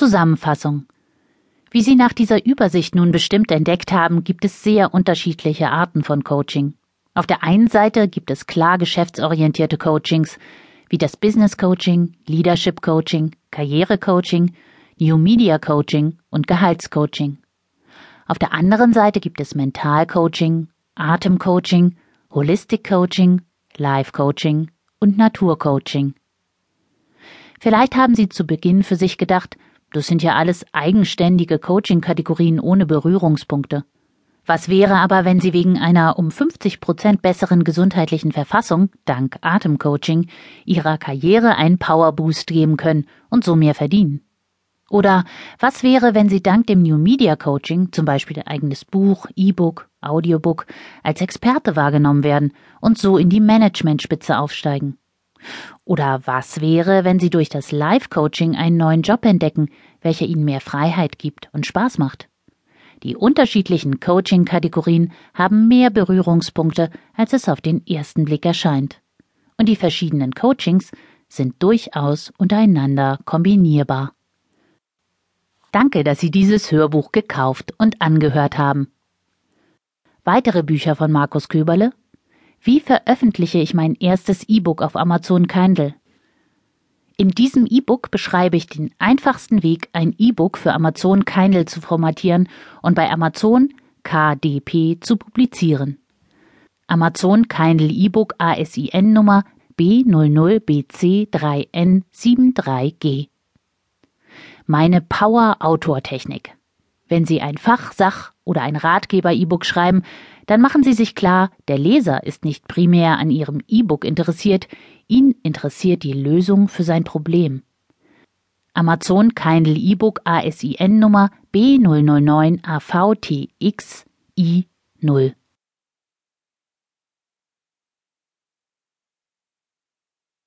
Zusammenfassung. Wie Sie nach dieser Übersicht nun bestimmt entdeckt haben, gibt es sehr unterschiedliche Arten von Coaching. Auf der einen Seite gibt es klar geschäftsorientierte Coachings, wie das Business Coaching, Leadership Coaching, Karriere Coaching, New Media Coaching und Gehaltscoaching. Auf der anderen Seite gibt es Mental Coaching, Atem Coaching, Holistic Coaching, Life Coaching und Natur Coaching. Vielleicht haben Sie zu Beginn für sich gedacht, das sind ja alles eigenständige Coaching-Kategorien ohne Berührungspunkte. Was wäre aber, wenn Sie wegen einer um 50 Prozent besseren gesundheitlichen Verfassung, dank Atemcoaching, Ihrer Karriere einen Powerboost geben können und so mehr verdienen? Oder was wäre, wenn Sie dank dem New Media Coaching, zum Beispiel ein eigenes Buch, E-Book, Audiobook, als Experte wahrgenommen werden und so in die Managementspitze aufsteigen? Oder was wäre, wenn Sie durch das Live-Coaching einen neuen Job entdecken, welcher Ihnen mehr Freiheit gibt und Spaß macht? Die unterschiedlichen Coaching-Kategorien haben mehr Berührungspunkte, als es auf den ersten Blick erscheint. Und die verschiedenen Coachings sind durchaus untereinander kombinierbar. Danke, dass Sie dieses Hörbuch gekauft und angehört haben. Weitere Bücher von Markus Köberle Wie veröffentliche ich mein erstes E-Book auf Amazon Kindle? In diesem E-Book beschreibe ich den einfachsten Weg, ein E-Book für Amazon Kindle zu formatieren und bei Amazon KDP zu publizieren. Amazon Kindle E-Book ASIN Nummer B00BC3N73G meine Power-Autor-Technik. Wenn Sie ein Fach-, Sach- oder ein Ratgeber-E-Book schreiben, dann machen Sie sich klar, der Leser ist nicht primär an Ihrem E-Book interessiert, ihn interessiert die Lösung für sein Problem. Amazon Kindle E-Book ASIN Nummer B009 AVTXI 0